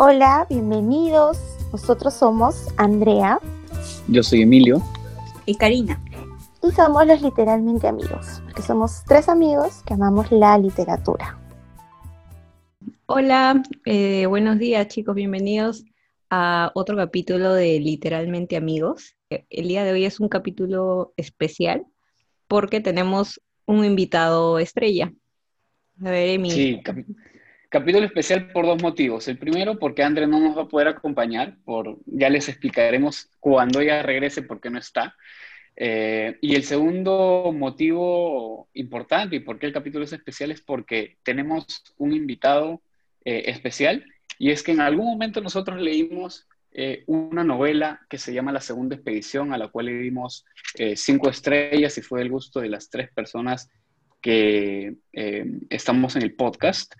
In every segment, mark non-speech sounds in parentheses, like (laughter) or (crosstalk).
Hola, bienvenidos. Nosotros somos Andrea. Yo soy Emilio. Y Karina. Y somos los literalmente amigos, porque somos tres amigos que amamos la literatura. Hola, eh, buenos días chicos, bienvenidos a otro capítulo de Literalmente Amigos. El día de hoy es un capítulo especial porque tenemos un invitado estrella. A ver, Emilio. Sí, Capítulo especial por dos motivos. El primero, porque André no nos va a poder acompañar, por, ya les explicaremos cuando ella regrese porque no está. Eh, y el segundo motivo importante y por qué el capítulo es especial es porque tenemos un invitado eh, especial y es que en algún momento nosotros leímos eh, una novela que se llama La Segunda Expedición, a la cual le dimos cinco estrellas y fue el gusto de las tres personas que eh, estamos en el podcast.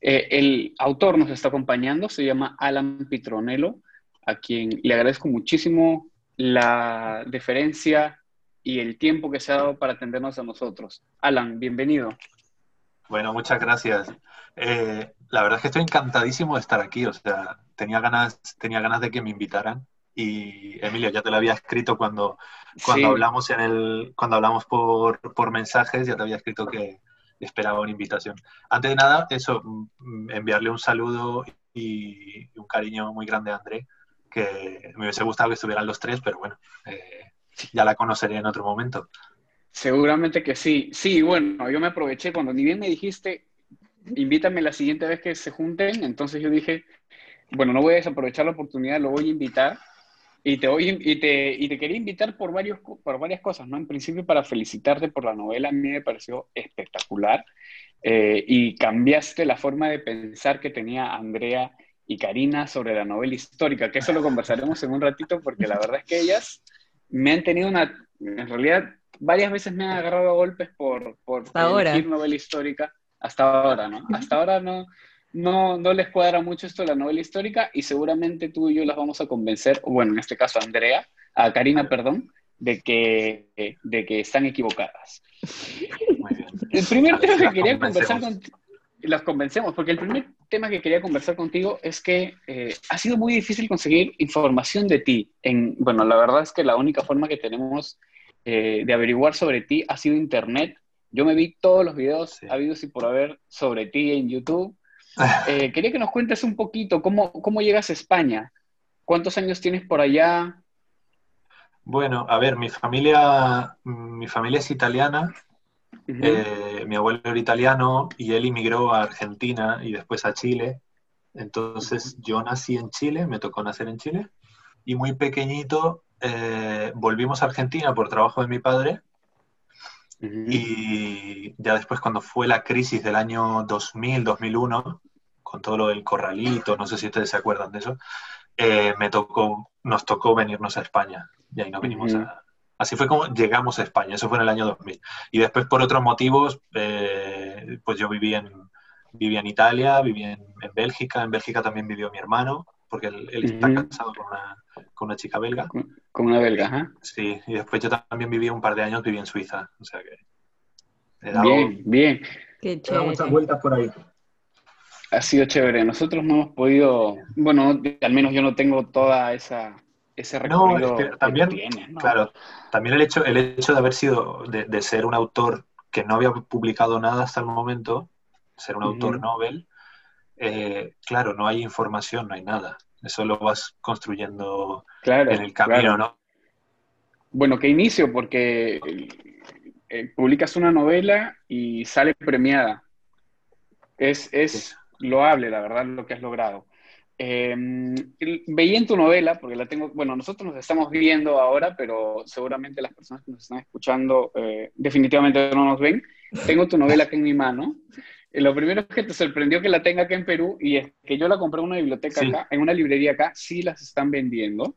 Eh, el autor nos está acompañando, se llama Alan Pitronello, a quien le agradezco muchísimo la deferencia y el tiempo que se ha dado para atendernos a nosotros. Alan, bienvenido. Bueno, muchas gracias. Eh, la verdad es que estoy encantadísimo de estar aquí, o sea, tenía ganas, tenía ganas de que me invitaran y Emilio, ya te lo había escrito cuando, cuando hablamos en el, cuando hablamos por, por, mensajes, ya te había escrito que esperaba una invitación. Antes de nada, eso, mm, enviarle un saludo y un cariño muy grande a André, que me hubiese gustado que estuvieran los tres, pero bueno, eh, ya la conoceré en otro momento. Seguramente que sí. Sí, bueno, yo me aproveché cuando ni bien me dijiste, invítame la siguiente vez que se junten, entonces yo dije, bueno, no voy a desaprovechar la oportunidad, lo voy a invitar y te, voy, y, te, y te quería invitar por, varios, por varias cosas, ¿no? En principio para felicitarte por la novela, a mí me pareció espectacular eh, y cambiaste la forma de pensar que tenía Andrea y Karina sobre la novela histórica, que eso lo conversaremos en un ratito porque la verdad es que ellas me han tenido una, en realidad varias veces me han agarrado a golpes por, por novela histórica, hasta ahora, ¿no? Hasta ahora no, no, no les cuadra mucho esto de la novela histórica y seguramente tú y yo las vamos a convencer, o bueno, en este caso a Andrea, a Karina, perdón, de que, de que están equivocadas. El primer tema que quería conversar contigo, las convencemos, porque el primer tema que quería conversar contigo es que eh, ha sido muy difícil conseguir información de ti. En, bueno, la verdad es que la única forma que tenemos eh, de averiguar sobre ti ha sido Internet. Yo me vi todos los videos habidos y por haber sobre ti en YouTube eh, quería que nos cuentes un poquito cómo, cómo llegas a España. ¿Cuántos años tienes por allá? Bueno, a ver, mi familia, mi familia es italiana. Eh, mi abuelo era italiano y él emigró a Argentina y después a Chile. Entonces yo nací en Chile, me tocó nacer en Chile. Y muy pequeñito eh, volvimos a Argentina por trabajo de mi padre y ya después cuando fue la crisis del año 2000, 2001, con todo lo del corralito, no sé si ustedes se acuerdan de eso, eh, me tocó, nos tocó venirnos a España. Y ahí nos venimos a... Así fue como llegamos a España, eso fue en el año 2000. Y después por otros motivos, eh, pues yo viví en, viví en Italia, viví en, Bélgica, en Bélgica también vivió mi hermano, porque él, está casado con una, con una chica belga. Con una belga, ¿eh? Sí, y después yo también viví un par de años, viví en Suiza, o sea que... Bien, bien. Qué chévere. muchas vueltas por ahí. Ha sido chévere. Nosotros no hemos podido, bueno, al menos yo no tengo toda esa, ese recorrido no, es que también, Claro, también el hecho, el hecho de haber sido, de, ser un autor que no había publicado nada hasta el momento, ser un autor Nobel, eh, claro, no hay información, no hay nada. Eso lo vas construyendo en el camino, ¿no? Bueno, qué inicio, porque eh, publicas una novela y sale premiada. Es, es loable, la verdad, lo que has logrado. Em, veía en tu novela, porque la tengo, bueno, nosotros nos estamos viendo ahora, pero seguramente las personas que nos están escuchando eh, definitivamente no nos ven. Tengo tu novela acá en mi mano lo primero es que te sorprendió que la tenga acá en Perú y es que yo la compré en una biblioteca acá, en una librería acá, sí las están vendiendo.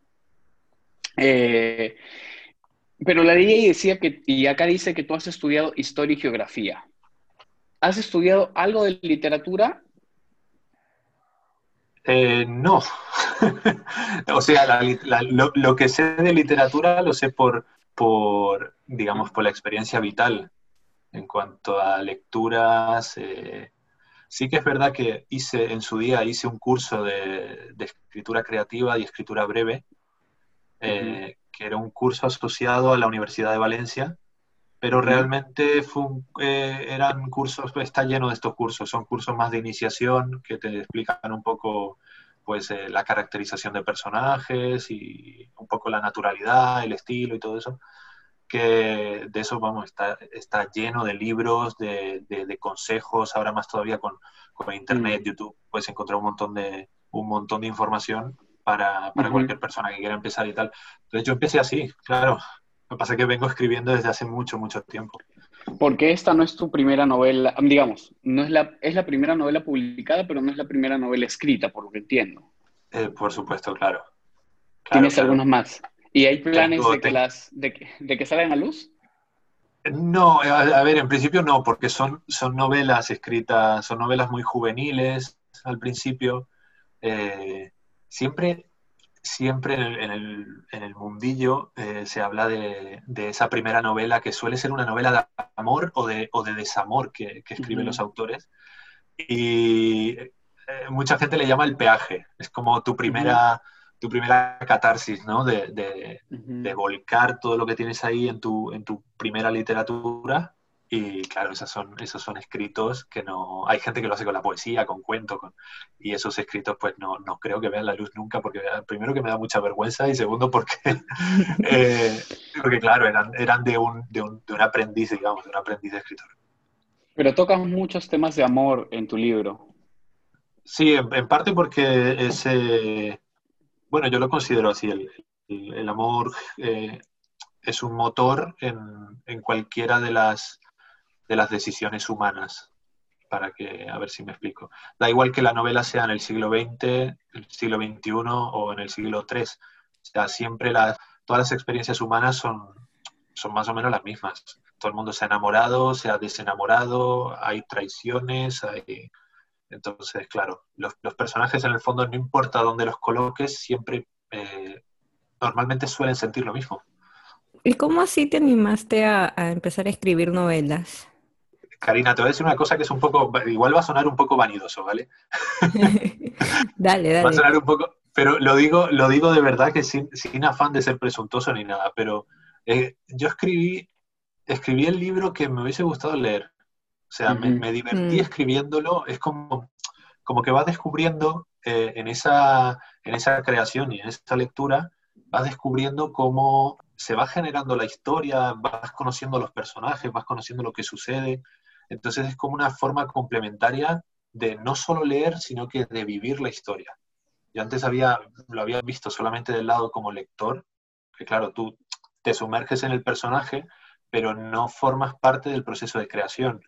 Eh, pero la leí y decía que, y acá dice que tú has estudiado historia y geografía. ¿Has estudiado algo de literatura? Eh, no. (laughs) o sea, lo, que sé de literatura lo sé por, por, digamos, por la experiencia vital en cuanto a lecturas, eh, Sí que es verdad que hice en su día hice un curso de, escritura creativa y escritura breve, eh, que era un curso asociado a la Universidad de Valencia, pero realmente fue eh, eran cursos, está lleno de estos cursos, son cursos más de iniciación que te explican un poco pues eh, la caracterización de personajes y un poco la naturalidad, el estilo y todo eso que de eso, vamos, está, está lleno de libros, de, de, consejos, ahora más todavía con, con Internet, mm. YouTube, puedes encontrar un montón de, un montón de información para, para cualquier persona que quiera empezar y tal. Entonces yo empecé así, claro. Lo que pasa es que vengo escribiendo desde hace mucho, mucho tiempo. Porque esta no es tu primera novela, digamos, no es la, es la primera novela publicada, pero no es la primera novela escrita, por lo que entiendo. Eh, por supuesto, claro. ¿Tienes algunos más? ¿Y hay planes de, que las, de, que, salgan a luz? No, a, ver, en principio no, porque son, son novelas escritas, son novelas muy juveniles al principio. Eh, siempre, siempre en el, mundillo eh, se habla de, esa primera novela que suele ser una novela de amor o de, o de desamor que, escriben los autores. Y eh, mucha gente le llama el peaje. Es como tu primera tu primera catarsis, ¿no? De, de, volcar todo lo que tienes ahí en tu, en tu primera literatura. Y claro, esos son, esos son escritos que no... Hay gente que lo hace con la poesía, con cuento, con, y esos escritos pues no, no creo que vean la luz nunca, porque primero que me da mucha vergüenza y segundo porque, (laughs) eh, porque claro, eran, eran de, un, de, un, de un aprendiz, digamos, de un aprendiz de escritor. Pero tocas muchos temas de amor en tu libro. Sí, en, parte porque ese bueno, yo lo considero así. El, amor eh, es un motor en, cualquiera de las, de las decisiones humanas. Para que, a ver si me explico. Da igual que la novela sea en el siglo XX, el siglo XXI o en el siglo III. O sea, siempre las, todas las experiencias humanas son, son más o menos las mismas. Todo el mundo se ha enamorado, se ha desenamorado, hay traiciones, hay entonces, claro, los, personajes en el fondo, no importa dónde los coloques, siempre eh, normalmente suelen sentir lo mismo. ¿Y cómo así te animaste a, empezar a escribir novelas? Karina, te voy a decir una cosa que es un poco, igual va a sonar un poco vanidoso, ¿vale? (laughs) dale, dale. Va a sonar un poco, pero lo digo, lo digo de verdad que sin, afán de ser presuntuoso ni nada, pero eh, yo escribí, escribí el libro que me hubiese gustado leer. O sea, me, divertí mm. escribiéndolo, es como, como que vas descubriendo eh, en, esa, en esa creación y en esa lectura, vas descubriendo cómo se va generando la historia, vas conociendo los personajes, vas conociendo lo que sucede. Entonces es como una forma complementaria de no solo leer, sino que de vivir la historia. Yo antes había, lo había visto solamente del lado como lector, que claro, tú te sumerges en el personaje, pero no formas parte del proceso de creación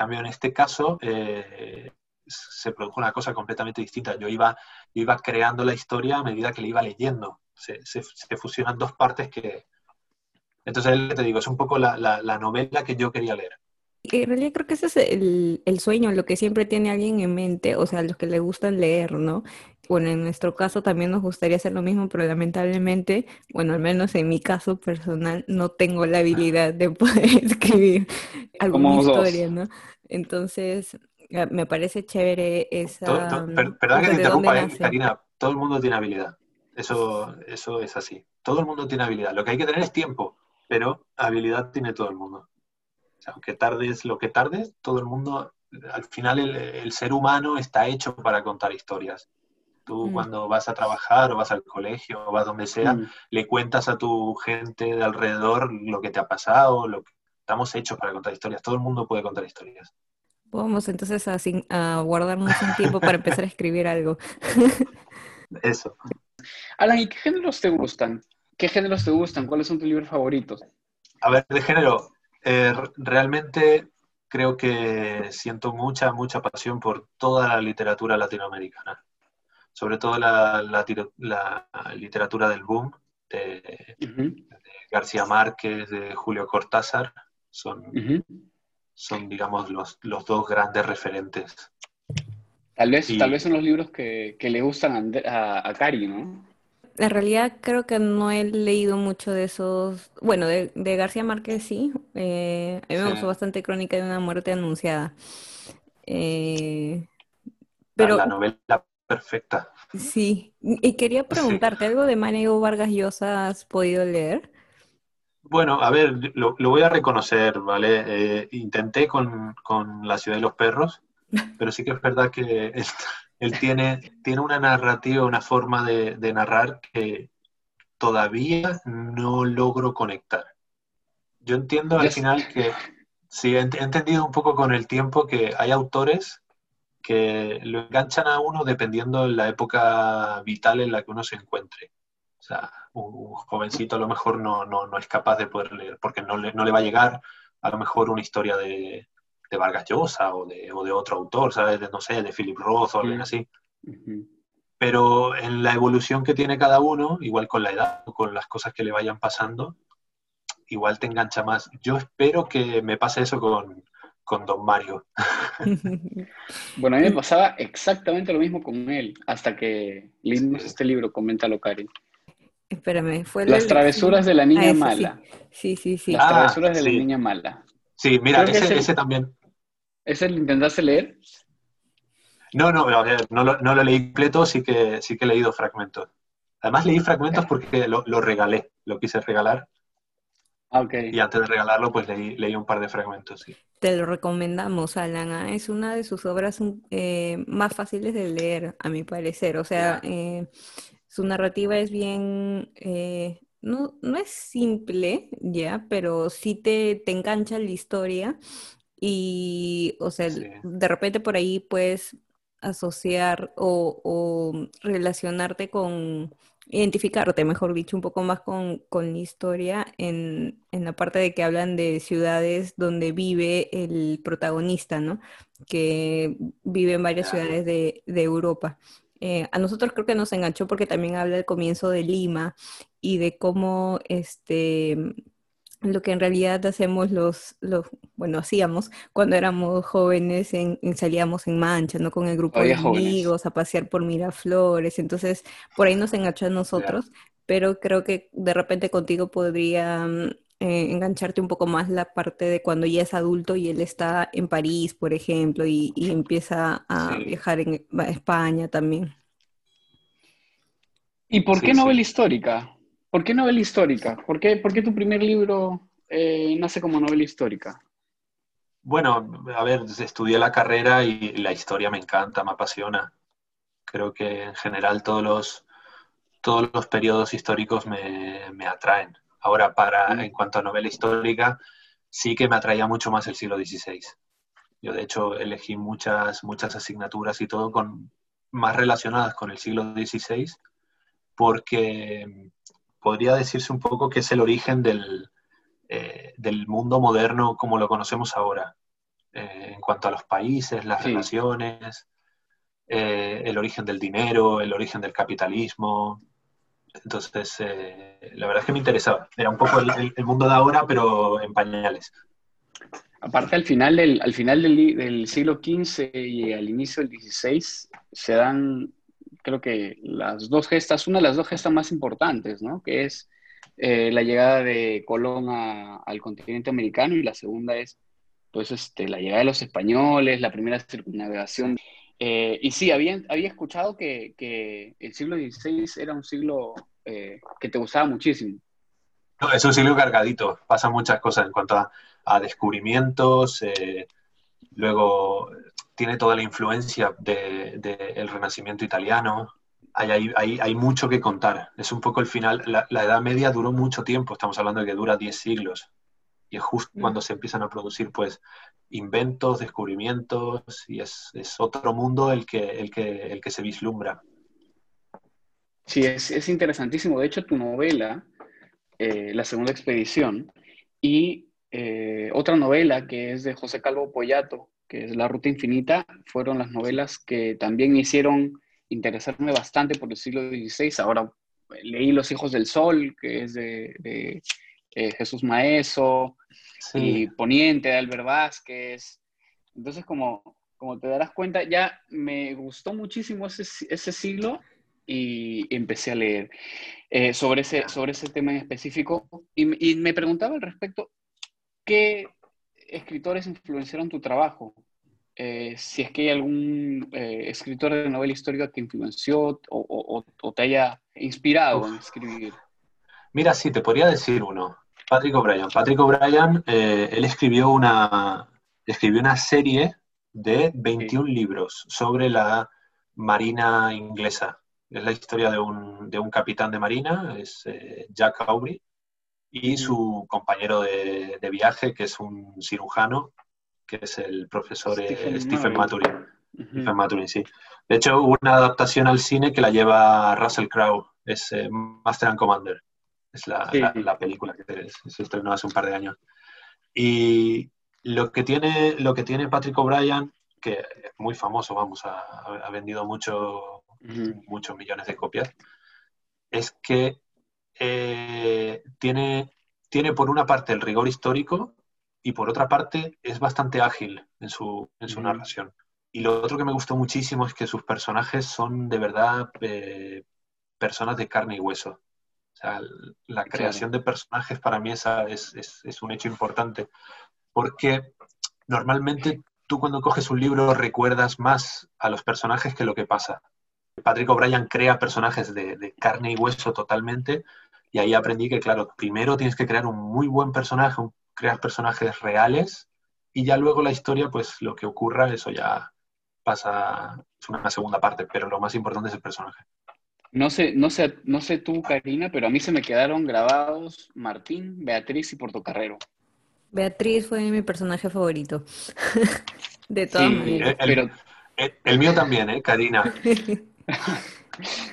cambio, en este caso, eh, se produjo una cosa completamente distinta. Yo iba, iba creando la historia a medida que la iba leyendo. Se, fusionan dos partes que... Entonces, te digo, es un poco la, novela que yo quería leer. En realidad creo que ese es el, el, sueño, lo que siempre tiene alguien en mente, o sea, los que le gustan leer, ¿no? Bueno, en nuestro caso también nos gustaría hacer lo mismo, pero lamentablemente, bueno, al menos en mi caso personal, no tengo la habilidad de poder (laughs) escribir alguna historia, ¿no? Entonces, eh, me parece chévere esa... perdón que te interrumpa, eh, Karina, todo el mundo tiene habilidad. Eso, eso es así. Todo el mundo tiene habilidad. Lo que hay que tener es tiempo, pero habilidad tiene todo el mundo. aunque tardes lo que tardes, todo el mundo, al final el, ser humano está hecho para contar historias. Tú mm. cuando vas a trabajar o vas al colegio o vas donde sea, mm. le cuentas a tu gente de alrededor lo que te ha pasado, lo que estamos hechos para contar historias. Todo el mundo puede contar historias. Vamos entonces a, a guardarnos un tiempo para empezar a escribir algo. (laughs) Eso. Alan, ¿y qué géneros te gustan? ¿Qué géneros te gustan? ¿Cuáles son tus libros favoritos? A ver, de género, eh, realmente creo que siento mucha, mucha pasión por toda la literatura latinoamericana. Sobre todo la, literatura del boom, de García Márquez, de Julio Cortázar son, son digamos, los, los, dos grandes referentes. Tal vez, tal vez son los libros que, que le gustan a, a, Cari, ¿no? En realidad creo que no he leído mucho de esos, bueno, de, de García Márquez sí, eh, a mí me gustó bastante Crónica de una muerte anunciada. Eh, pero, la, novela perfecta. Sí, y quería preguntarte, ¿algo de Mario Vargas Llosa has podido leer? Bueno, a ver, lo, voy a reconocer, ¿vale? Eh, intenté con, La ciudad de los perros, (laughs) pero sí que es verdad que él, tiene, tiene una narrativa, una forma de, narrar que todavía no logro conectar. Yo entiendo al final que, sí, he entendido un poco con el tiempo que hay autores que lo enganchan a uno dependiendo de la época vital en la que uno se encuentre. O sea, un, jovencito a lo mejor no, no, es capaz de poder leer, porque no le, no le va a llegar a lo mejor una historia de, de Vargas Llosa o de, o de, otro autor, ¿sabes? De, no sé, de Philip Roth o alguien así. Pero en la evolución que tiene cada uno, igual con la edad o con las cosas que le vayan pasando, igual te engancha más. Yo espero que me pase eso con, con Don Mario. (laughs) bueno, a mí me pasaba exactamente lo mismo con él, hasta que leímos este libro, Coméntalo, Cari. Espérame, fue Las travesuras de la niña ah, mala. Sí, sí, sí. Las travesuras de la niña mala. Sí, mira, ese, también. ¿Ese lo intentaste leer? No, no, no lo, no lo leí completo, sí que, sí que he leído fragmentos. Además leí fragmentos porque lo, lo regalé, lo quise regalar Ah, okay. Y antes de regalarlo, pues leí, leí un par de fragmentos. Sí. Te lo recomendamos, Alan. ¿ah? Es una de sus obras eh, más fáciles de leer, a mi parecer. O sea, eh, su narrativa es bien... Eh, no, no es simple, ya, pero sí te, te engancha la historia y, o sea, de repente por ahí puedes asociar o, o relacionarte con identificarte, mejor dicho, un poco más con, la historia en, la parte de que hablan de ciudades donde vive el protagonista, ¿no? Que vive en varias ciudades de, Europa. Eh, a nosotros creo que nos enganchó porque también habla del comienzo de Lima y de cómo este lo que en realidad hacemos los, los bueno, hacíamos cuando éramos jóvenes, en, salíamos en mancha, ¿no? Con el grupo de amigos a pasear por Miraflores, entonces por ahí nos enganchó a nosotros, pero creo que de repente contigo podría mm, eh, engancharte un poco más la parte de cuando ya es adulto y él está en París, por ejemplo, y, empieza a viajar en España también. ¿Y por qué novela histórica? ¿Por qué novela histórica? ¿Por qué, por qué tu primer libro eh, nace como novela histórica? Bueno, a ver, estudié la carrera y la historia me encanta, me apasiona. Creo que en general todos los, todos los periodos históricos me, atraen. Ahora, para, mm. en cuanto a novela histórica, sí que me atraía mucho más el siglo XVI. Yo, de hecho, elegí muchas, muchas asignaturas y todo con, más relacionadas con el siglo XVI, porque podría decirse un poco que es el origen del, eh, del mundo moderno como lo conocemos ahora, eh, en cuanto a los países, las relaciones, eh, el origen del dinero, el origen del capitalismo. Entonces, la verdad es que me interesaba. Era un poco el, mundo de ahora, pero en pañales. Aparte, al final del, al final del, del siglo XV y al inicio del XVI se dan creo que las dos gestas, una de las dos gestas más importantes, ¿no? Que es eh, la llegada de Colón al continente americano y la segunda es, pues, este, la llegada de los españoles, la primera circunnavegación. Eh, y sí, había, había escuchado que, que, el siglo XVI era un siglo eh, que te gustaba muchísimo. No, es un siglo cargadito, pasan muchas cosas en cuanto a, a descubrimientos, luego tiene toda la influencia del de, Renacimiento italiano. Hay, hay, hay, mucho que contar. Es un poco el final. La, Edad Media duró mucho tiempo, estamos hablando de que dura 10 siglos. Y es justo mm. cuando se empiezan a producir pues inventos, descubrimientos, y es, es otro mundo el que, el, que, el que se vislumbra. Sí, es, es interesantísimo. De hecho, tu novela, eh, La Segunda Expedición, y eh, otra novela que es de José Calvo Pollato, que es La Ruta Infinita, fueron las novelas que también me hicieron interesarme bastante por el siglo XVI. Ahora leí Los Hijos del Sol, que es de, eh, Jesús Maeso, y Poniente de Albert Vázquez. Entonces, como, como te darás cuenta, ya me gustó muchísimo ese, ese siglo y empecé a leer eh, sobre, ese, sobre ese tema en específico. Y, y me preguntaba al respecto, ¿qué escritores influenciaron tu trabajo? eh, si es que hay algún eh, escritor de novela histórica que influenció o, te haya inspirado en escribir. Mira, sí, te podría decir uno. Patrick O'Brien. Patrick O'Brien, eh, él escribió una, escribió una serie de 21 libros sobre la marina inglesa. Es la historia de un, de un capitán de marina, es Jack Aubrey, y su compañero de, de, viaje, que es un cirujano que es el profesor Stephen, Maturin. Stephen Maturin, sí. De hecho, hubo una adaptación al cine que la lleva Russell Crowe, es eh, Master and Commander. Es la, la, película que se estrenó hace un par de años. Y lo que tiene, lo que tiene Patrick O'Brien, que es muy famoso, vamos, ha, ha vendido mucho, muchos millones de copias, es que eh, tiene, tiene por una parte el rigor histórico y por otra parte es bastante ágil en su, en su narración. Y lo otro que me gustó muchísimo es que sus personajes son de verdad eh, personas de carne y hueso. O sea, la creación de personajes para mí esa es, es, es, un hecho importante, porque normalmente tú cuando coges un libro recuerdas más a los personajes que lo que pasa. Patrick O'Brien crea personajes de, de carne y hueso totalmente, y ahí aprendí que, claro, primero tienes que crear un muy buen personaje, un crear personajes reales y ya luego la historia, pues lo que ocurra, eso ya pasa, es una segunda parte, pero lo más importante es el personaje. No sé, no sé, no sé tú, Karina, pero a mí se me quedaron grabados Martín, Beatriz y Portocarrero. Beatriz fue mi personaje favorito. (laughs) de todas maneras. El, el, mío también, ¿eh? Karina. (laughs)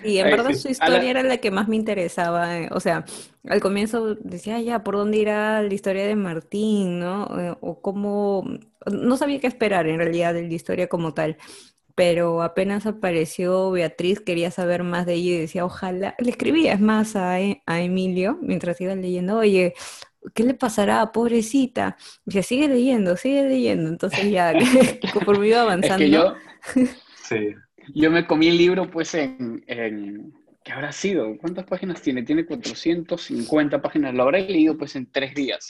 Y en verdad su historia era la que más me interesaba. Eh, o sea, al comienzo decía, ya, ¿por dónde irá la historia de Martín, no? Eh, o cómo... No sabía qué esperar en realidad de la historia como tal. Pero apenas apareció Beatriz, quería saber más de ella y decía, ojalá... Le escribía, es más, a, e, a Emilio, mientras iba leyendo, oye, ¿qué le pasará? Pobrecita. Y decía, sigue leyendo, sigue leyendo. Entonces ya, (laughs) conforme iba avanzando... Es que yo... (laughs) sí yo me comí el libro pues en, ¿qué habrá sido? ¿Cuántas páginas tiene? Tiene 450 páginas. Lo habré leído pues en tres días.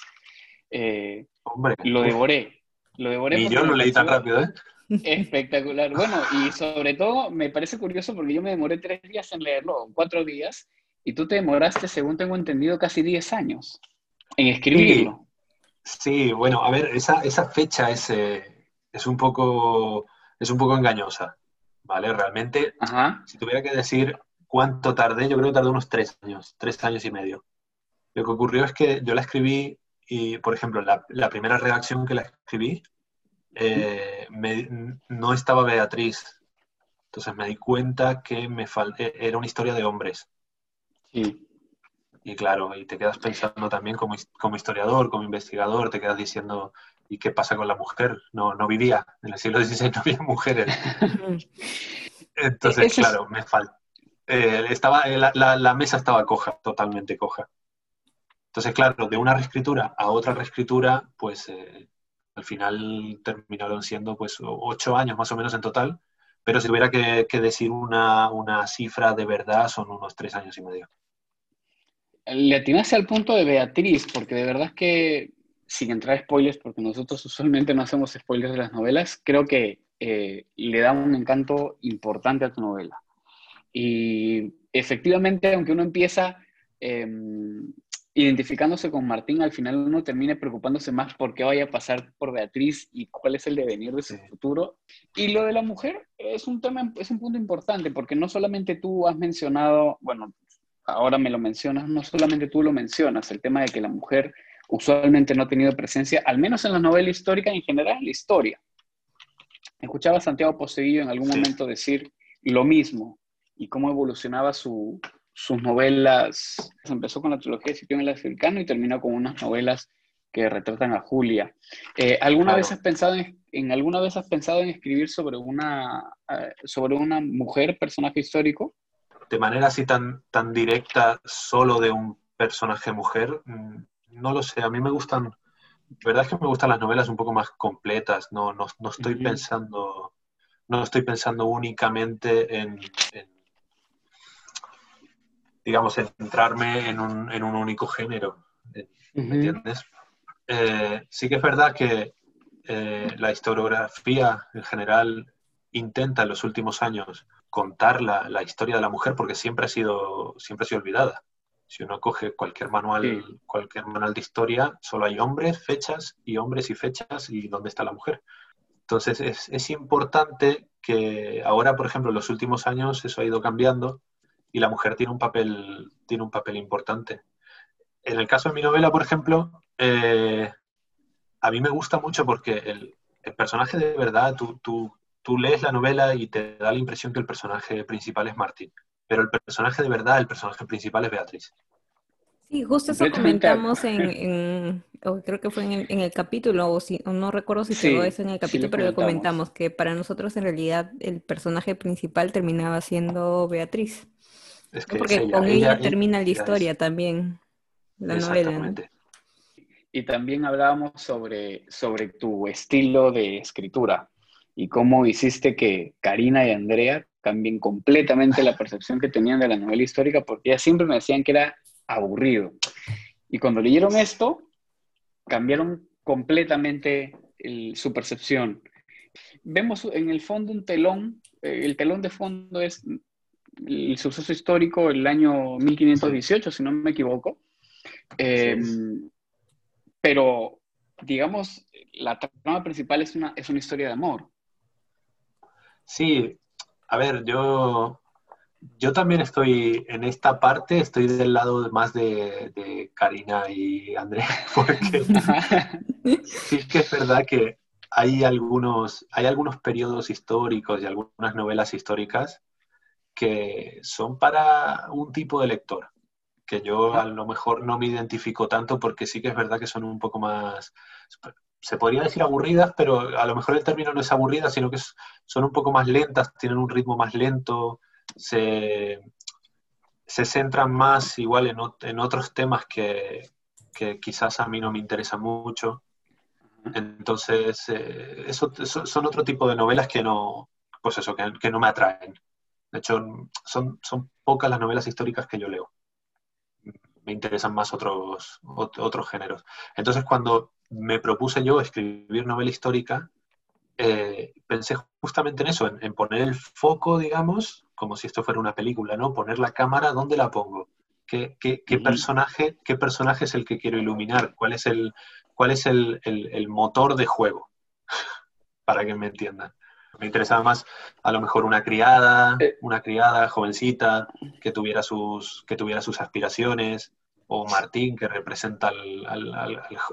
Eh, Hombre. Lo devoré. Lo devoré. Y yo lo leí tan rápido, ¿eh? Espectacular. Bueno, y sobre todo me parece curioso porque yo me demoré tres días en leerlo, cuatro días, y tú te demoraste, según tengo entendido, casi diez años en escribirlo. Sí, bueno, a ver, esa, esa fecha es, eh, es, un poco, es un poco engañosa. ¿Vale? Realmente, si tuviera que decir cuánto tardé, yo creo que tardé unos tres años, tres años y medio. Lo que ocurrió es que yo la escribí y, por ejemplo, la, primera redacción que la escribí, eh, no estaba Beatriz. Entonces me di cuenta que me e, era una historia de hombres. Y claro, y te quedas pensando también como, como historiador, como investigador, te quedas diciendo, ¿Y qué pasa con la mujer? No, no vivía. En el siglo XVI no había mujeres. (laughs) Entonces, claro, me falta. Eh, estaba, eh, la, mesa estaba coja, totalmente coja. Entonces, claro, de una reescritura a otra reescritura, pues eh, al final terminaron siendo pues ocho años más o menos en total, pero si tuviera que, decir una, una, cifra de verdad son unos tres años y medio. Le atinaste al punto de Beatriz, porque de verdad es que sin entrar a spoilers, porque nosotros usualmente no hacemos spoilers de las novelas, creo que eh, le da un encanto importante a tu novela. Y efectivamente, aunque uno empieza em, identificándose con Martín, al final uno termina preocupándose más por qué vaya a pasar por Beatriz y cuál es el devenir de su futuro. Y lo de la mujer es un tema, es un punto importante, porque no solamente tú has mencionado, bueno, ahora me lo mencionas, no solamente tú lo mencionas, el tema de que la mujer usualmente no ha tenido presencia, al menos en la novela histórica, en general en la historia. Escuchaba a Santiago Poseguillo en algún momento decir lo mismo y cómo evolucionaba sus novelas. Empezó con la trilogía de Sitio en el Africano y terminó con unas novelas que retratan a Julia. Eh, ¿Alguna vez has pensado en, alguna vez has pensado en escribir sobre una eh, sobre una mujer personaje histórico? De manera así tan tan directa, solo de un personaje mujer, mm, no lo sé, a mí me gustan, la verdad es que me gustan las novelas un poco más completas, no, no, estoy pensando, no estoy pensando únicamente en, digamos, centrarme en un, en un único género, ¿me entiendes? Eh, sí que es verdad que eh, la historiografía en general intenta en los últimos años contar la, la, historia de la mujer porque siempre ha sido, siempre ha sido olvidada. Si uno coge cualquier manual, cualquier manual de historia, solo hay hombres, fechas y hombres y fechas y dónde está la mujer. Entonces es, es importante que ahora, por ejemplo, en los últimos años eso ha ido cambiando y la mujer tiene un papel, tiene un papel importante. En el caso de mi novela, por ejemplo, eh, a mí me gusta mucho porque el, el personaje de verdad, tú, tú, tú, lees la novela y te da la impresión que el personaje principal es Martín, pero el personaje de verdad, el personaje principal es Beatriz. Sí, justo eso comentamos en, creo que fue en el, capítulo, o, si, no recuerdo si se eso en el capítulo, pero lo comentamos, que para nosotros en realidad el personaje principal terminaba siendo Beatriz. Porque con ella, termina la historia también, la novela. Y también hablábamos sobre, sobre tu estilo de escritura y cómo hiciste que Karina y Andrea cambien completamente la percepción que tenían de la novela histórica, porque ellas siempre me decían que era aburrido. Y cuando leyeron esto, cambiaron completamente su percepción. Vemos en el fondo un telón, eh, el telón de fondo es el suceso histórico del año 1518, si no me equivoco. Em, pero, digamos, la trama principal es una, es una historia de amor. Sí, a ver, yo yo también estoy en esta parte, estoy del lado más de, Karina y Andrea, (laughs) porque sí que es verdad que hay algunos, hay algunos periodos históricos y algunas novelas históricas que son para un tipo de lector, que yo a lo mejor no me identifico tanto porque sí que es verdad que son un poco más, se podría decir aburridas, pero a lo mejor el término no es aburrida, sino que son un poco más lentas, tienen un ritmo más lento, se, centran más igual en, otros temas que, quizás a mí no me interesan mucho. Entonces, eh, eso, son otro tipo de novelas que no, pues eso, que, no me atraen. De hecho, son, son pocas las novelas históricas que yo leo. Me interesan más otros, otros géneros. Entonces, cuando me propuse yo escribir novela histórica, eh, pensé justamente en eso, en, poner el foco, digamos, como si esto fuera una película, ¿no? Poner la cámara, ¿dónde la pongo? ¿Qué, personaje, ¿Qué personaje es el que quiero iluminar? ¿Cuál es el, cuál es el, motor de juego? (laughs) Para que me entiendan. Me interesaba más a lo mejor una criada, eh. una criada jovencita que tuviera sus, que tuviera sus aspiraciones, o Martín que representa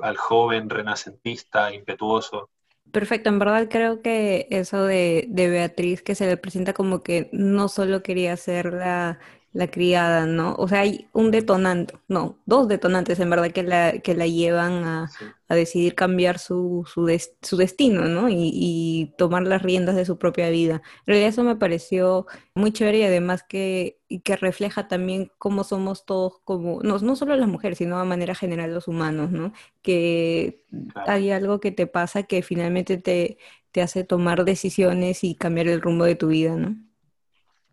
al joven renacentista, impetuoso. Perfecto, en verdad creo que eso de, de, Beatriz que se le presenta como que no solo quería ser la, la criada, ¿no? O sea, hay un detonante, no, dos detonantes en verdad que la, que la llevan a, decidir cambiar su, su, su destino, ¿no? Y, tomar las riendas de su propia vida. En realidad eso me pareció muy chévere y además que, que refleja también cómo somos todos como, no, no solo las mujeres, sino de manera general los humanos, ¿no? Que hay algo que te pasa que finalmente te, te hace tomar decisiones y cambiar el rumbo de tu vida, ¿no?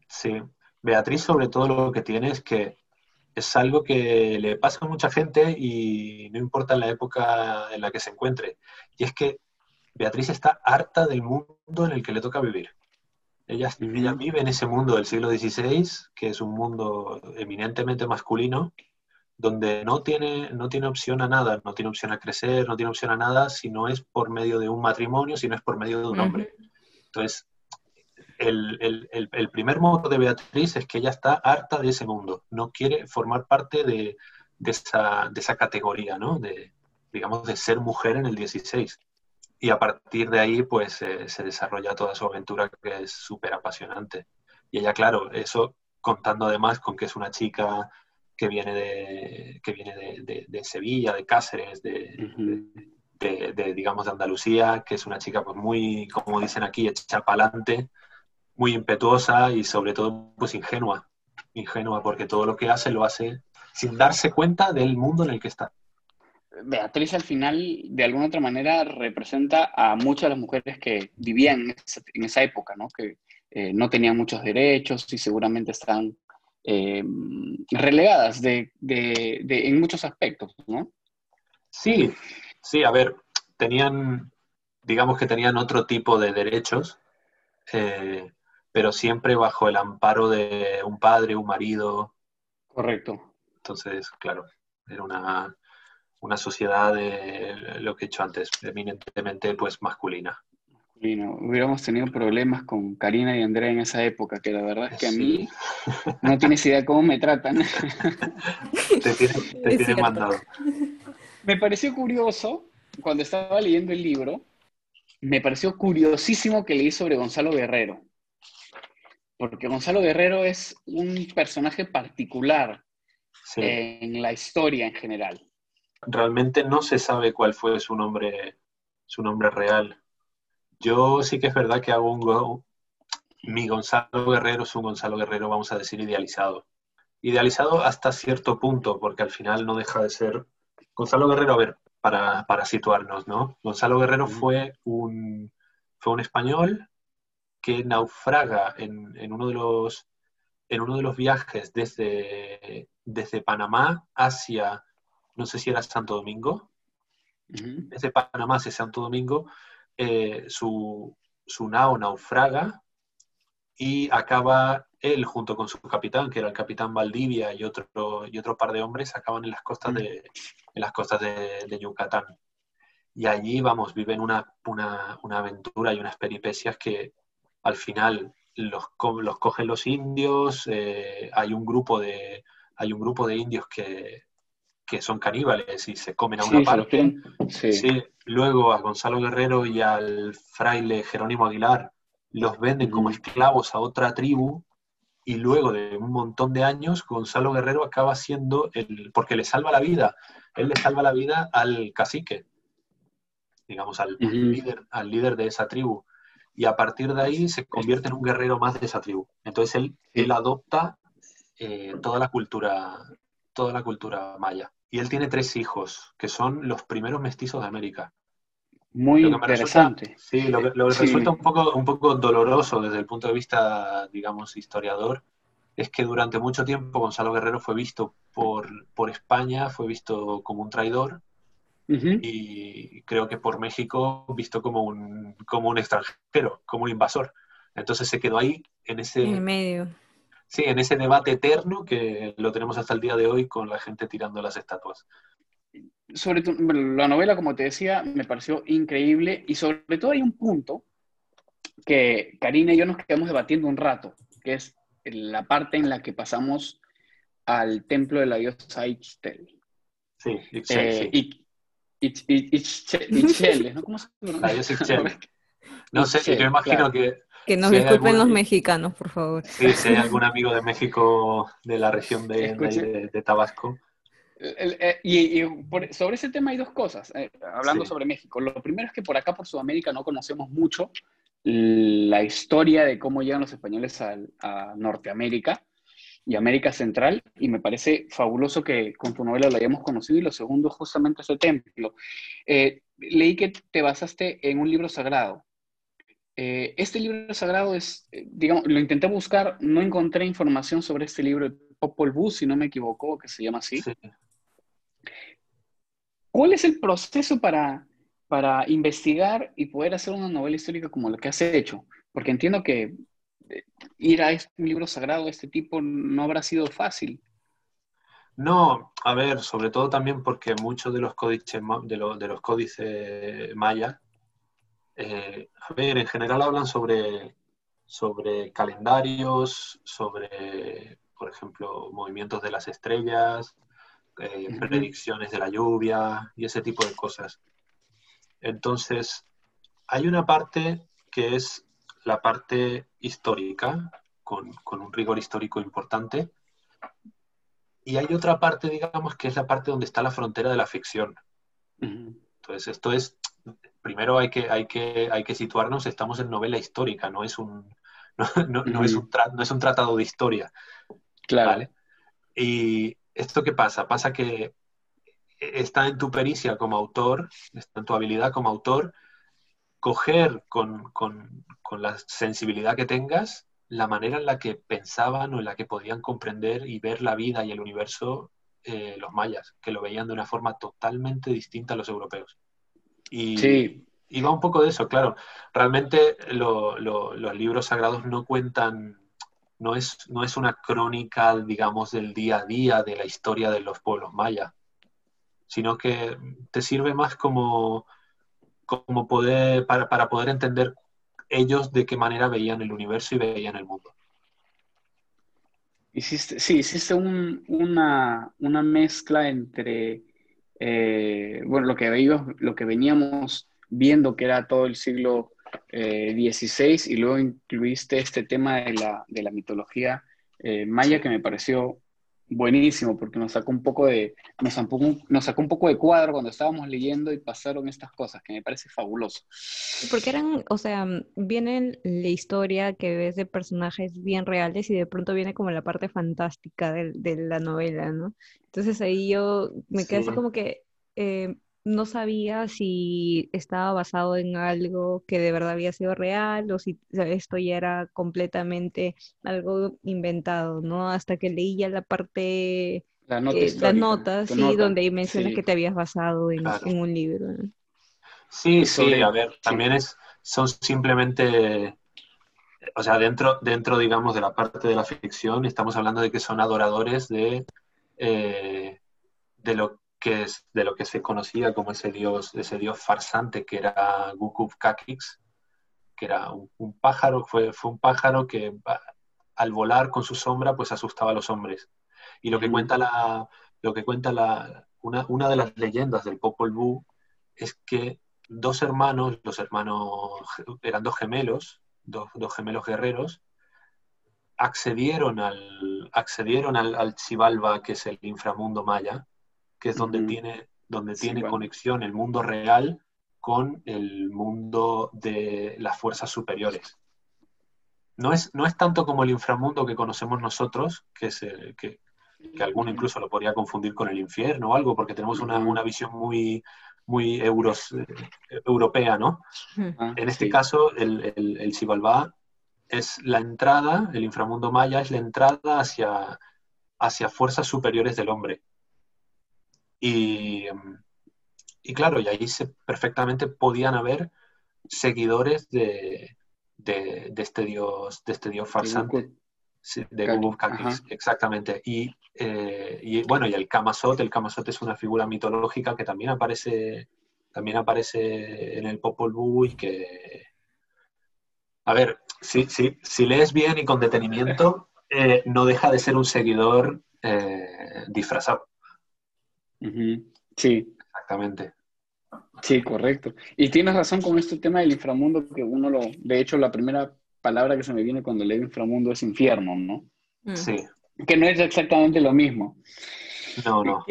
Sí, Beatriz sobre todo lo que tiene es que es algo que le pasa a mucha gente y no importa la época en la que se encuentre. Y es que Beatriz está harta del mundo en el que le toca vivir. Ella, vive en ese mundo del siglo XVI, que es un mundo eminentemente masculino, donde no tiene, no tiene opción a nada, no tiene opción a crecer, no tiene opción a nada si no es por medio de un matrimonio, si no es por medio de un hombre. Entonces, el, primer modo de Beatriz es que ella está harta de ese mundo, no quiere formar parte de, esa, categoría, ¿no? De, digamos, de ser mujer en el 16. Y a partir de ahí, pues, eh, se desarrolla toda su aventura que es súper apasionante. Y ella, claro, eso contando además con que es una chica que viene de, que viene de, Sevilla, de Cáceres, de, digamos, de Andalucía, que es una chica pues muy, como dicen aquí, hecha pa'lante, muy impetuosa y sobre todo pues ingenua, ingenua porque todo lo que hace lo hace sin darse cuenta del mundo en el que está. Beatriz al final, de alguna otra manera, representa a muchas de las mujeres que vivían en esa, época, ¿no? que eh, no tenían muchos derechos y seguramente están eh, relegadas de, de, en muchos aspectos, ¿no? Sí, sí, a ver, tenían, digamos que tenían otro tipo de derechos, eh, pero siempre bajo el amparo de un padre, un marido. Correcto. Entonces, claro, era una, una sociedad de lo que he dicho antes, eminentemente pues masculina. Masculino. Hubiéramos tenido problemas con Karina y Andrea en esa época, que la verdad es que a mí (laughs) no tienes idea cómo me tratan. (laughs) te tienen, mandado. Me pareció curioso, cuando estaba leyendo el libro, me pareció curiosísimo que leí sobre Gonzalo Guerrero. Porque Gonzalo Guerrero es un personaje particular en la historia en general realmente no se sabe cuál fue su nombre, su nombre real. Yo sí que es verdad que hago un go. Mi Gonzalo Guerrero es un Gonzalo Guerrero, vamos a decir, idealizado. Idealizado hasta cierto punto, porque al final no deja de ser. Gonzalo Guerrero, a ver, para, para situarnos, ¿no? Gonzalo Guerrero fue un, fue un español que naufraga en, en, uno de los, en uno de los viajes desde, desde Panamá hacia no sé si era Santo Domingo, desde Panamá hacia Santo Domingo, eh, su, su nao naufraga y acaba él junto con su capitán, que era el capitán Valdivia y otro, y otro par de hombres, acaban en las costas de, en las costas de, Yucatán. Y allí, vamos, viven una, una, una, aventura y unas peripecias que al final los, los cogen los indios, eh, hay, un grupo de, hay un grupo de indios que, que son caníbales y se comen a una parte. Sí. Luego a Gonzalo Guerrero y al fraile Jerónimo Aguilar los venden como esclavos a otra tribu y luego de un montón de años Gonzalo Guerrero acaba siendo el porque le salva la vida él le salva la vida al cacique digamos al, líder al líder de esa tribu y a partir de ahí se convierte en un guerrero más de esa tribu entonces él, él adopta eh, toda la cultura toda la cultura maya y él tiene tres hijos, que son los primeros mestizos de América. Muy interesante. sí, lo que, resulta un poco, un poco doloroso desde el punto de vista, digamos, historiador, es que durante mucho tiempo Gonzalo Guerrero fue visto por, por España, fue visto como un traidor, y creo que por México visto como un, como un extranjero, como un invasor. Entonces se quedó ahí en ese... En medio sí, en ese debate eterno que lo tenemos hasta el día de hoy con la gente tirando las estatuas. Sobre la novela, como te decía, me pareció increíble y sobre todo hay un punto que Karina y yo nos quedamos debatiendo un rato, que es la parte en la que pasamos al templo de la diosa Ixtel. Sí, Ixchel, sí. Ixchel, (laughs) ¿no? ¿Cómo se diosa Ixchel. (laughs) No sé, yo imagino que que nos disculpen los mexicanos, por favor. Sí, si hay algún amigo de México de la región de, de, Tabasco. Eh, y, sobre ese tema hay dos cosas, eh, hablando sobre México. Lo primero es que por acá, por Sudamérica, no conocemos mucho la historia de cómo llegan los españoles a, Norteamérica y América Central, y me parece fabuloso que con tu novela lo hayamos conocido. Y lo segundo, justamente ese templo. Eh, leí que te basaste en un libro sagrado. Eh, este libro sagrado es, eh, digamos, lo intenté buscar, no encontré información sobre este libro Popol Vuh, si no me equivoco, que se llama así. ¿Cuál es el proceso para, para investigar y poder hacer una novela histórica como la que has hecho? Porque entiendo que ir a este, libro sagrado de este tipo no habrá sido fácil. No, a ver, sobre todo también porque muchos de los códices de, de los códices mayas eh, a ver, en general hablan sobre, sobre calendarios, sobre, por ejemplo, movimientos de las estrellas, eh, predicciones de la lluvia y ese tipo de cosas. Entonces, hay una parte que es la parte histórica, con, un rigor histórico importante, y hay otra parte, digamos, que es la parte donde está la frontera de la ficción. Entonces, esto es primero hay que, hay que, hay que situarnos, estamos en novela histórica, no es un, (laughs) no, es, un no es un tratado de historia. Claro. Y esto qué pasa? Pasa que está en tu pericia como autor, está en tu habilidad como autor, coger con, la sensibilidad que tengas la manera en la que pensaban o en la que podían comprender y ver la vida y el universo eh, los mayas, que lo veían de una forma totalmente distinta a los europeos. Y, sí. y va un poco de eso, claro. Realmente los libros sagrados no cuentan, no es, no es una crónica, digamos, del día a día de la historia de los pueblos mayas, sino que te sirve más como, como poder, para, para poder entender ellos de qué manera veían el universo y veían el mundo. Hiciste, sí, hiciste una, una, mezcla entre eh, bueno, lo que, veíamos, lo que veníamos viendo que era todo el siglo XVI eh, y luego incluiste este tema de la, de la mitología eh, maya que me pareció buenísimo porque nos sacó un poco de nos sacó un, nos sacó un poco de cuadro cuando estábamos leyendo y pasaron estas cosas que me parece fabuloso. Porque eran o sea viene la historia que ves de personajes bien reales y de pronto viene como la parte fantástica de, de la novela no entonces ahí yo me quedé así como que eh, no sabía si estaba basado en algo que de verdad había sido real o si esto ya era completamente algo inventado, ¿no? Hasta que leí ya la parte, la nota eh, las notas, sí, donde mencionas que te habías basado en, un libro. Sí, sí, a ver, también es, son simplemente, o sea, dentro, dentro, digamos, de la parte de la ficción, estamos hablando de que son adoradores de, eh, de lo que es de lo que se conocía como ese dios, ese dios farsante que era Gukub Kakix, que era un, pájaro, fue, fue un pájaro que al volar con su sombra pues asustaba a los hombres. Y lo que cuenta la, lo que cuenta la, una, una de las leyendas del Popol Vuh es que dos hermanos, los hermanos eran dos gemelos, dos, dos gemelos guerreros, accedieron al, accedieron al, al Xibalba, que es el inframundo maya, que es donde tiene, donde tiene conexión el mundo real con el mundo de las fuerzas superiores. No es, no es tanto como el inframundo que conocemos nosotros, que, es que, que, alguno incluso lo podría confundir con el infierno o algo, porque tenemos una, una visión muy, muy euros, eh, europea, ¿no? Ah, en este caso, el, el, el es la entrada, el inframundo maya es la entrada hacia, hacia fuerzas superiores del hombre. Y, y claro, y ahí se, perfectamente podían haber seguidores de, de, este dios, de este dios farsante. de Kakis, exactamente. Y, eh, y, bueno, y el Kamasot, el Kamasot es una figura mitológica que también aparece, también aparece en el Popol Vuh y que, a ver, si, si, si lees bien y con detenimiento, (laughs) eh, no deja de ser un seguidor eh, disfrazado. Sí. Exactamente. Sí, correcto. Y tienes razón con este tema del inframundo, que uno lo, de hecho, la primera palabra que se me viene cuando leo inframundo es infierno, ¿no? Mm. Sí. Que no es exactamente lo mismo. No, no.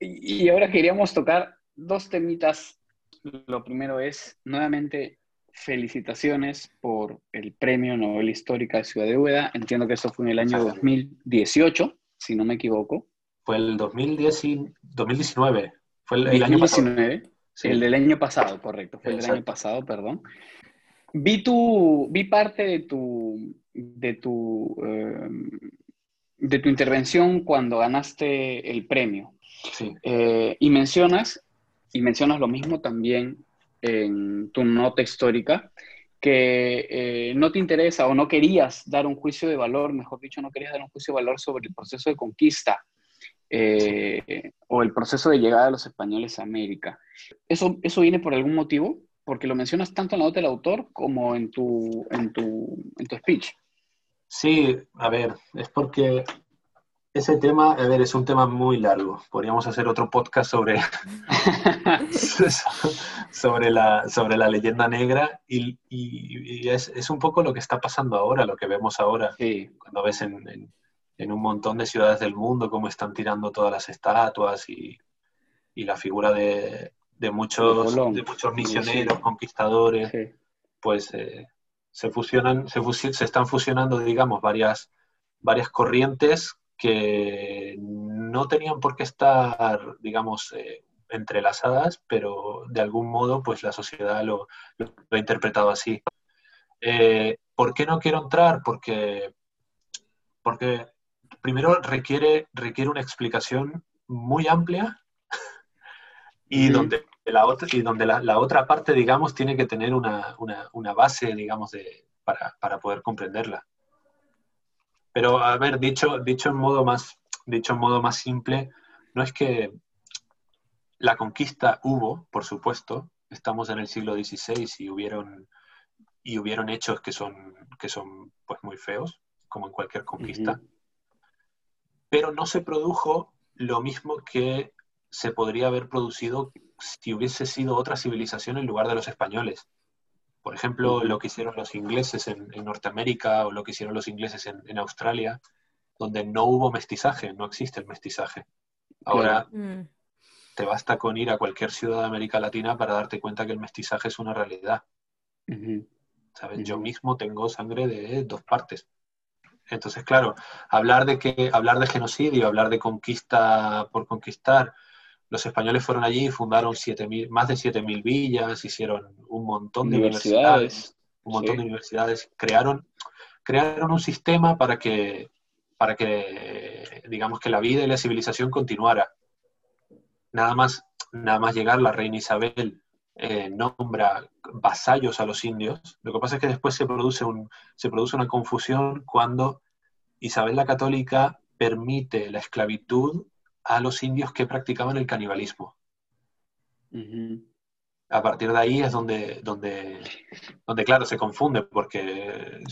Y, y ahora queríamos tocar dos temitas. Lo primero es, nuevamente, felicitaciones por el Premio Nobel Histórica de Ciudad de Úbeda. Entiendo que eso fue en el año 2018, si no me equivoco. Fue el 2019. Fue el, año pasado. El del año pasado, correcto. Fue el del año pasado, perdón. Vi tu, vi parte de tu, de tu, em, de tu intervención cuando ganaste el premio. Sí. Eh, y mencionas, y mencionas lo mismo también en tu nota histórica, que eh, no te interesa o no querías dar un juicio de valor, mejor dicho, no querías dar un juicio de valor sobre el proceso de conquista eh, o el proceso de llegada de los españoles a América. ¿Eso, ¿Eso viene por algún motivo? Porque lo mencionas tanto en la nota del autor como en tu, en tu, en tu speech. Sí, a ver, es porque ese tema, a ver, es un tema muy largo. Podríamos hacer otro podcast sobre, (laughs) sobre, la, sobre la leyenda negra y, y, es, es, un poco lo que está pasando ahora, lo que vemos ahora, sí. cuando ves en, en un montón de ciudades del mundo, cómo están tirando todas las estatuas y, y la figura de, de muchos, de muchos misioneros, conquistadores, pues eh, se fusionan, se, se, están fusionando, digamos, varias, varias corrientes que no tenían por qué estar, digamos, eh, entrelazadas, pero de algún modo, pues la sociedad lo, lo, ha interpretado así. Eh, ¿Por qué no quiero entrar? Porque, porque primero requiere, requiere una explicación muy amplia (laughs) y donde la otra, y donde la, otra parte, digamos, tiene que tener una, base, digamos, de, para, para, poder comprenderla. Pero, a ver, dicho, dicho, en modo más, dicho en modo más simple, no es que la conquista hubo, por supuesto, estamos en el siglo XVI y hubieron, y hubieron hechos que son, que son pues, muy feos, como en cualquier conquista, pero no se produjo lo mismo que se podría haber producido si hubiese sido otra civilización en lugar de los españoles. Por ejemplo, lo que hicieron los ingleses en, Norteamérica o lo que hicieron los ingleses en, Australia, donde no hubo mestizaje, no existe el mestizaje. Ahora mm. te basta con ir a cualquier ciudad de América Latina para darte cuenta que el mestizaje es una realidad. ¿Sabes? Yo mismo tengo sangre de dos partes. Entonces, claro, hablar de que hablar de genocidio, hablar de conquista por conquistar, los españoles fueron allí y fundaron más de 7.000 villas, hicieron un montón de universidades, un montón de universidades, crearon, crearon un sistema para que, para que, digamos, que la vida y la civilización continuara. Nada más, nada más llegar, la reina Isabel eh, nombra vasallos a los indios. Lo que pasa es que después se produce, un, se produce una confusión cuando Isabel la Católica permite la esclavitud a los indios que practicaban el canibalismo. A partir de ahí es donde, donde, donde, claro, se confunde porque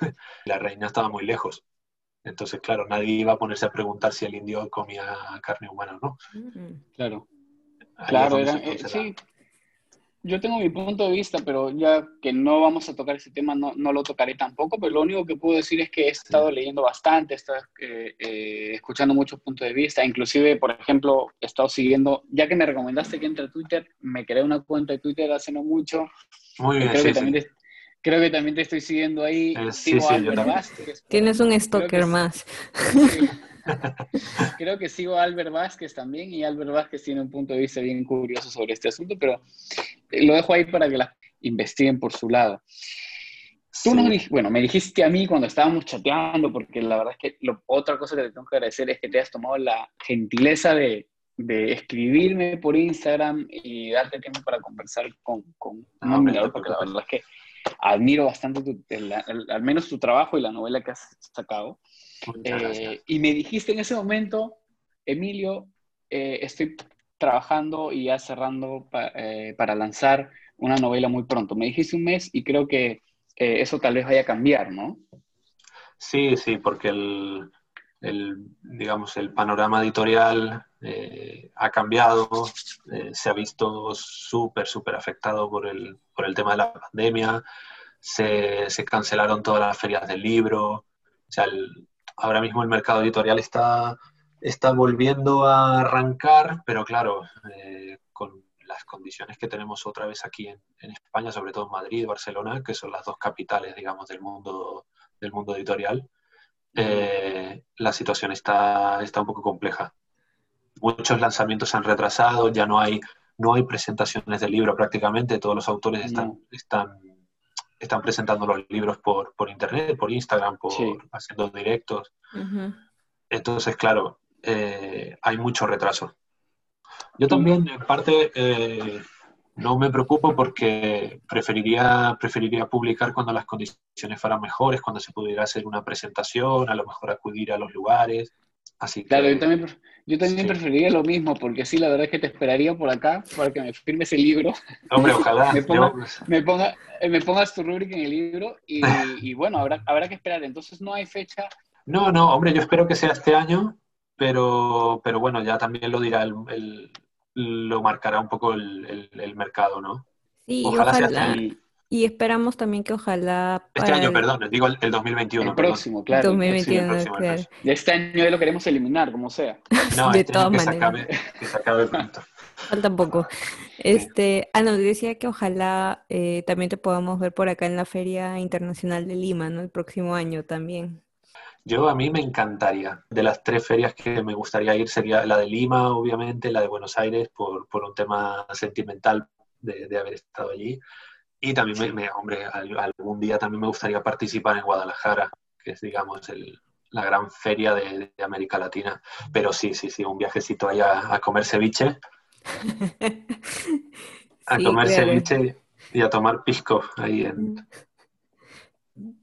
(laughs) la reina estaba muy lejos. Entonces, claro, nadie iba a ponerse a preguntar si el indio comía carne humana o no. Claro. claro, eh, sí, yo tengo mi punto de vista, pero ya que no vamos a tocar ese tema, no, no lo tocaré tampoco, pero lo único que puedo decir es que he estado leyendo bastante, he estado eh, eh, escuchando muchos puntos de vista, inclusive, por ejemplo, he estado siguiendo, ya que me recomendaste que entre a Twitter, me creé una cuenta de Twitter hace no mucho. Muy bien, creo, que también Te, creo que también te estoy siguiendo ahí. Eh, sí, sí, Tienes un stalker más. (laughs) Creo que sigo a Albert Vázquez también y Albert Vázquez tiene un punto de vista bien curioso sobre este asunto, pero lo dejo ahí para que la investiguen por su lado. Tú bueno, me dijiste a mí cuando estábamos chateando, porque la verdad es que otra cosa que te tengo que agradecer es que te has tomado la gentileza de, de escribirme por Instagram y darte tiempo para conversar con, con un ah, porque la verdad es que admiro bastante al menos tu trabajo y la novela que has sacado. Eh, y me dijiste en ese momento, Emilio, eh, estoy trabajando y ya cerrando eh, para lanzar una novela muy pronto. Me dijiste un mes y creo que eso tal vez vaya a cambiar, ¿no? Sí, sí, porque el, digamos, el panorama editorial ha cambiado, se ha visto súper, súper afectado por el, por el tema de la pandemia, se, se, cancelaron todas las ferias del libro, o sea, el, ahora mismo el mercado editorial está, está volviendo a arrancar, pero claro, eh, con las condiciones que tenemos otra vez aquí en, España, sobre todo en Madrid y Barcelona, que son las dos capitales, digamos, del mundo, del mundo editorial, eh, la situación está, está un poco compleja. Muchos lanzamientos se han retrasado, ya no hay, no hay presentaciones del libro prácticamente, todos los autores están, están están presentando los libros por, por internet, por Instagram, por haciendo directos. Entonces, claro, eh, hay mucho retraso. Yo también, en parte, eh, no me preocupo porque preferiría, preferiría publicar cuando las condiciones fueran mejores, cuando se pudiera hacer una presentación, a lo mejor acudir a los lugares. Así claro, yo también, yo también preferiría lo mismo, porque sí, la verdad es que te esperaría por acá para que me firmes el libro. Hombre, ojalá. (laughs) me, ponga, eh, me, pongas tu rúbrica en el libro (laughs) y, bueno, habrá, habrá que esperar. Entonces no hay fecha. No, no, hombre, yo espero que sea este año, pero, pero bueno, ya también lo dirá, el, lo marcará un poco el, el, mercado, ¿no? Sí, ojalá, sea este año. Y esperamos también que ojalá... Este año, perdón, digo el, 2021. El próximo, claro. 2021, claro. este año ya lo queremos eliminar, como sea. (laughs) No, de este todas maneras. que se acabe pronto. (laughs) Falta poco. Este, ah, no, decía que ojalá eh, también te podamos ver por acá en la Feria Internacional de Lima, ¿no? El próximo año también. Yo a mí me encantaría. De las tres ferias que me gustaría ir sería la de Lima, obviamente, la de Buenos Aires, por, por un tema sentimental de, de haber estado allí. Y también, me, hombre, algún día también me gustaría participar en Guadalajara, que es, digamos, el, la gran feria de, América Latina. Pero sí, sí, sí, un viajecito allá a comer ceviche. (laughs) a Sí, comer claro. ceviche y a tomar pisco ahí en,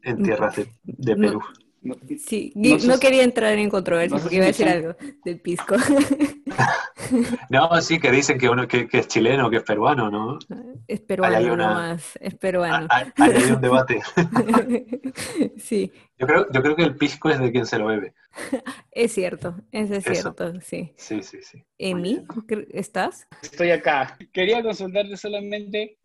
en tierras de. Perú. No- Sí, No no, sé si- quería entrar en controversia no sé porque si iba a decir algo del pisco. (laughs) No, sí, que dicen que uno que, que es chileno, que es peruano, ¿no? es peruano hay una- nomás, es Ah, peruano. ah, Ahí hay un debate. (laughs) sí, Yo creo, yo creo que el pisco es de quien se lo bebe. (laughs) es cierto, eso es Eso. cierto, sí. Sí, sí, sí. Emi, ¿estás? Estoy acá. Quería consultarte solamente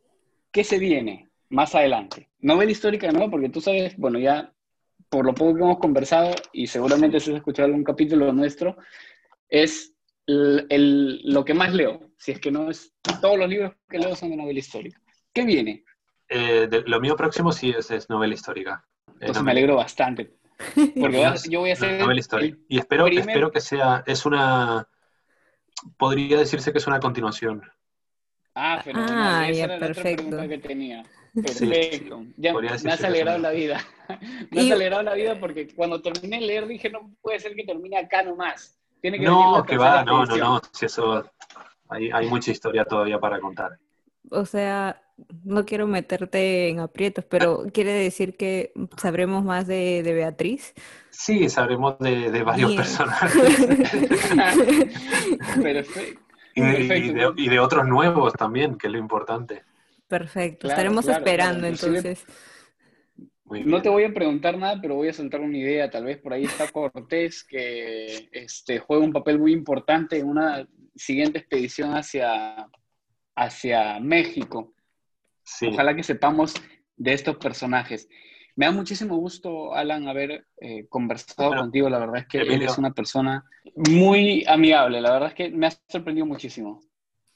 qué se viene más adelante. Novela histórica, ¿no? Porque tú sabes, bueno, ya por lo poco que hemos conversado y seguramente si has escuchado algún capítulo nuestro, es el- el- lo que más leo. Si es que no es, todos los libros que leo son de novela histórica. ¿Qué viene? Eh, de- lo mío próximo sí es, es novela histórica. Entonces me alegro bastante. Porque (laughs) yo voy a hacer novela histórica. Y espero, primer- espero que sea, es una, podría decirse que es una continuación. Ah, fenomenal. Ah, Esa ya, era la otra perfecto. pregunta que tenía. Perfecto. sí. Ya me has alegrado la vida. (laughs) me has Y- alegrado la vida porque cuando terminé de leer dije, no puede ser que termine acá nomás. Tiene que No, que va, no, no, edición. no. Si eso, hay, hay mucha historia todavía para contar. O sea, no quiero meterte en aprietos, pero quiere decir que sabremos más de, de Beatriz. Sí, sabremos de, de varios Bien. personajes (laughs) Perfecto. y, y Perfecto. de, y de otros nuevos también, que es lo importante. Perfecto, Claro, estaremos claro, esperando claro. Entonces. No te voy a preguntar nada, pero voy a soltar una idea. Tal vez por ahí está Cortés, que este, juega un papel muy importante en una siguiente expedición hacia, hacia México. Sí. Ojalá que sepamos de estos personajes. Me da muchísimo gusto, Alan, haber eh, conversado Bueno, contigo. La verdad es que eres una persona muy amigable. La verdad es que me has sorprendido muchísimo.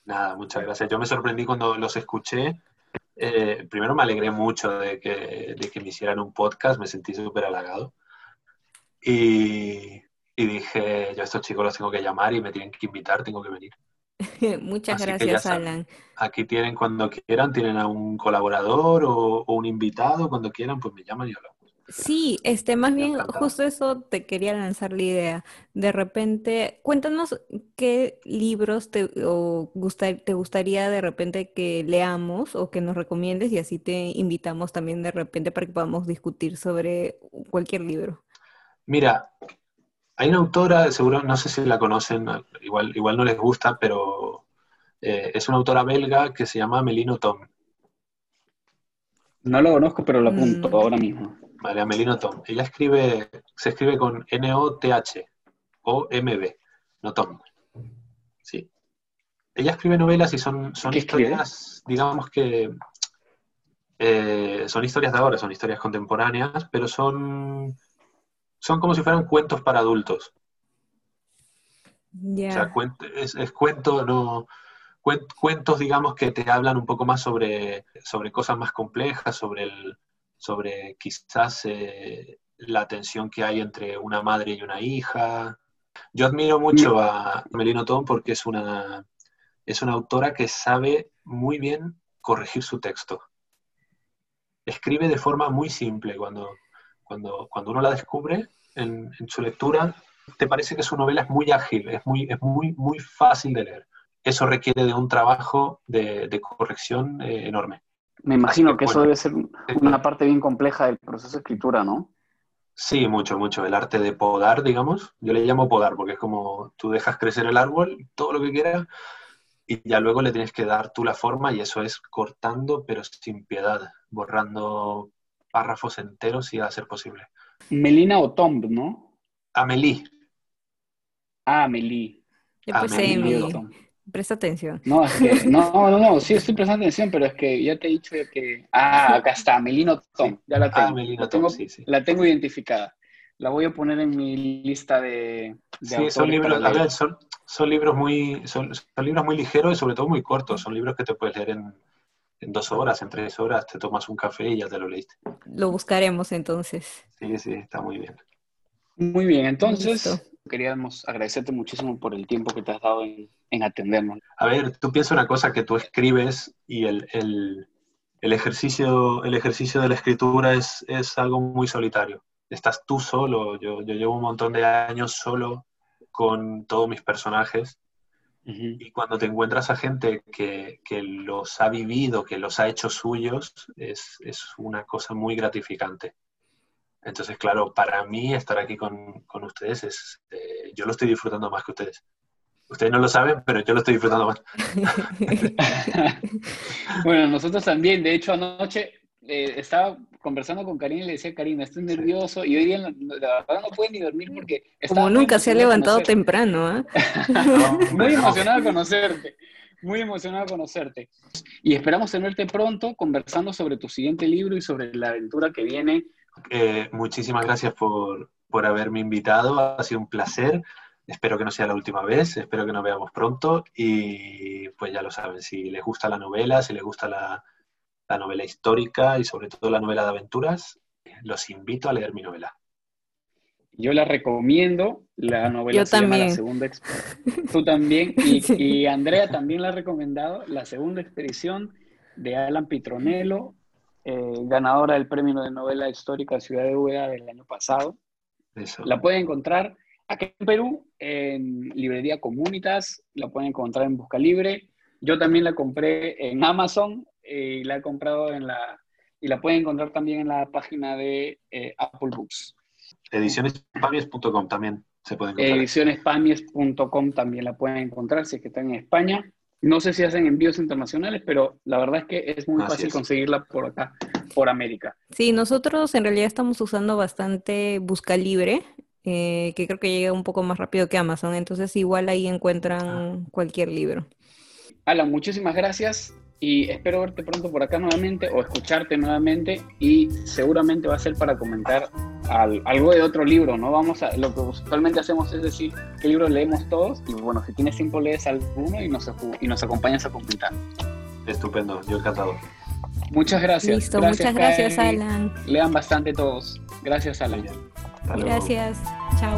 Nada, muchas gracias. Yo me sorprendí cuando los escuché. Eh, primero me alegré mucho de que, de que me hicieran un podcast, me sentí súper halagado. Y, y dije, yo a estos chicos los tengo que llamar y me tienen que invitar, tengo que venir. (laughs) Muchas Así gracias, saben. Alan. Aquí tienen cuando quieran, tienen a un colaborador o, o un invitado, cuando quieran, pues me llaman y hablamos. Sí, este, más bien, justo eso te quería lanzar la idea. De repente, cuéntanos qué libros te, o te gustaría de repente que leamos o que nos recomiendes y así te invitamos también de repente para que podamos discutir sobre cualquier libro. Mira, hay una autora, seguro, no sé si la conocen, igual, igual no les gusta, pero eh, es una autora belga que se llama Melino Tom. No lo conozco, pero lo apunto Mm. ahora mismo. María Melino Tom. Ella escribe, se escribe con N-O-T-H o M-B, no Tom. Sí. Ella escribe novelas y son, son historias, digamos que eh, son historias de ahora, son historias contemporáneas, pero son, son como si fueran cuentos para adultos. O sea, es, es cuento, no, cuen- cuentos, digamos, que te hablan un poco más sobre, sobre cosas más complejas, sobre, el, sobre quizás eh, la tensión que hay entre una madre y una hija. Yo admiro mucho a Melino Tom porque es una, es una autora que sabe muy bien corregir su texto. Escribe de forma muy simple. Cuando, cuando, cuando uno la descubre en, en su lectura, te parece que su novela es muy ágil, es muy, es muy, muy fácil de leer. Eso requiere de un trabajo de, de corrección eh, enorme. Me imagino que, que eso bueno. debe ser una parte bien compleja del proceso de escritura, ¿no? Sí, mucho, mucho. El arte de podar, digamos. Yo le llamo podar porque es como tú dejas crecer el árbol, todo lo que quieras, y ya luego le tienes que dar tú la forma y eso es cortando, pero sin piedad, borrando párrafos enteros si va a ser posible. Melina o Tomb, ¿no? Amélie. pues, Ah, Meli. después Tom. Presta atención. No, es que, no, no, no, sí estoy prestando atención, pero es que ya te he dicho que, ah, acá está, Melino Tom, Sí. ya la tengo, Ah, Melina la tengo, Tom, sí, sí. la tengo identificada. La voy a poner en mi lista de, de Sí, son libros, a ver, son, son libros muy, son, son libros muy ligeros y sobre todo muy cortos. Son libros que te puedes leer en, en dos horas, en tres horas, te tomas un café y ya te lo leíste. Lo buscaremos entonces. Sí, sí, está muy bien. Muy bien, entonces Listo. queríamos agradecerte muchísimo por el tiempo que te has dado en, en atendernos. A ver, tú piensas una cosa que tú escribes y el, el- el ejercicio, el ejercicio de la escritura es, es algo muy solitario. Estás tú solo, yo, yo llevo un montón de años solo con todos mis personajes Y cuando te encuentras a gente que, que, los ha vivido, que los ha hecho suyos, es, es, una cosa muy gratificante. Entonces, claro, para mí estar aquí con, con ustedes es, eh, yo lo estoy disfrutando más que ustedes. Ustedes no lo saben, pero yo lo estoy disfrutando más. (laughs) bueno, nosotros también. De hecho, anoche eh, estaba conversando con Karina y le decía, Karina, estoy nervioso y hoy día la, verdad no puede ni dormir porque... Como nunca se ha levantado temprano, ¿ah? (laughs) muy emocionado de conocerte, muy emocionado de conocerte. Y esperamos tenerte pronto conversando sobre tu siguiente libro y sobre la aventura que viene. Eh, muchísimas gracias por, por haberme invitado, ha sido un placer. Espero que no sea la última vez, espero que nos veamos pronto y pues ya lo saben, si les gusta la novela, si les gusta la, novela histórica y sobre todo la novela de aventuras, los invito a leer mi novela. Yo la recomiendo, la novela Yo se también. Llama la segunda (laughs) Tú también, (laughs) y, Andrea también la ha recomendado, La Segunda Expedición de Alan Pitronello, eh, ganadora del premio de novela histórica Ciudad de Úbeda del año pasado. Eso. La pueden encontrar Aquí en Perú, en librería Comunitas, la pueden encontrar en Busca Libre. Yo también la compré en Amazon eh, y la he comprado en la... Y la pueden encontrar también en la página de eh, Apple Books. Edicionespamies.com también se puede encontrar. Edicionespamies.com también la pueden encontrar si es que están en España. No sé si hacen envíos internacionales, pero la verdad es que es muy fácil conseguirla por acá, por América. Sí, nosotros en realidad estamos usando bastante Busca Libre eh, que creo que llega un poco más rápido que Amazon, entonces igual ahí encuentran cualquier libro. Alan, muchísimas gracias y espero verte pronto por acá nuevamente o escucharte nuevamente y seguramente va a ser para comentar algo de otro libro, ¿no? Vamos a, lo que usualmente hacemos es decir qué libro leemos todos y bueno, si tienes tiempo lees alguno y nos, y nos acompañas a comentar. Estupendo, yo encantado. Muchas gracias. Listo, muchas gracias, Alan. Lean bastante todos. Gracias, Alan. Gracias. Chao.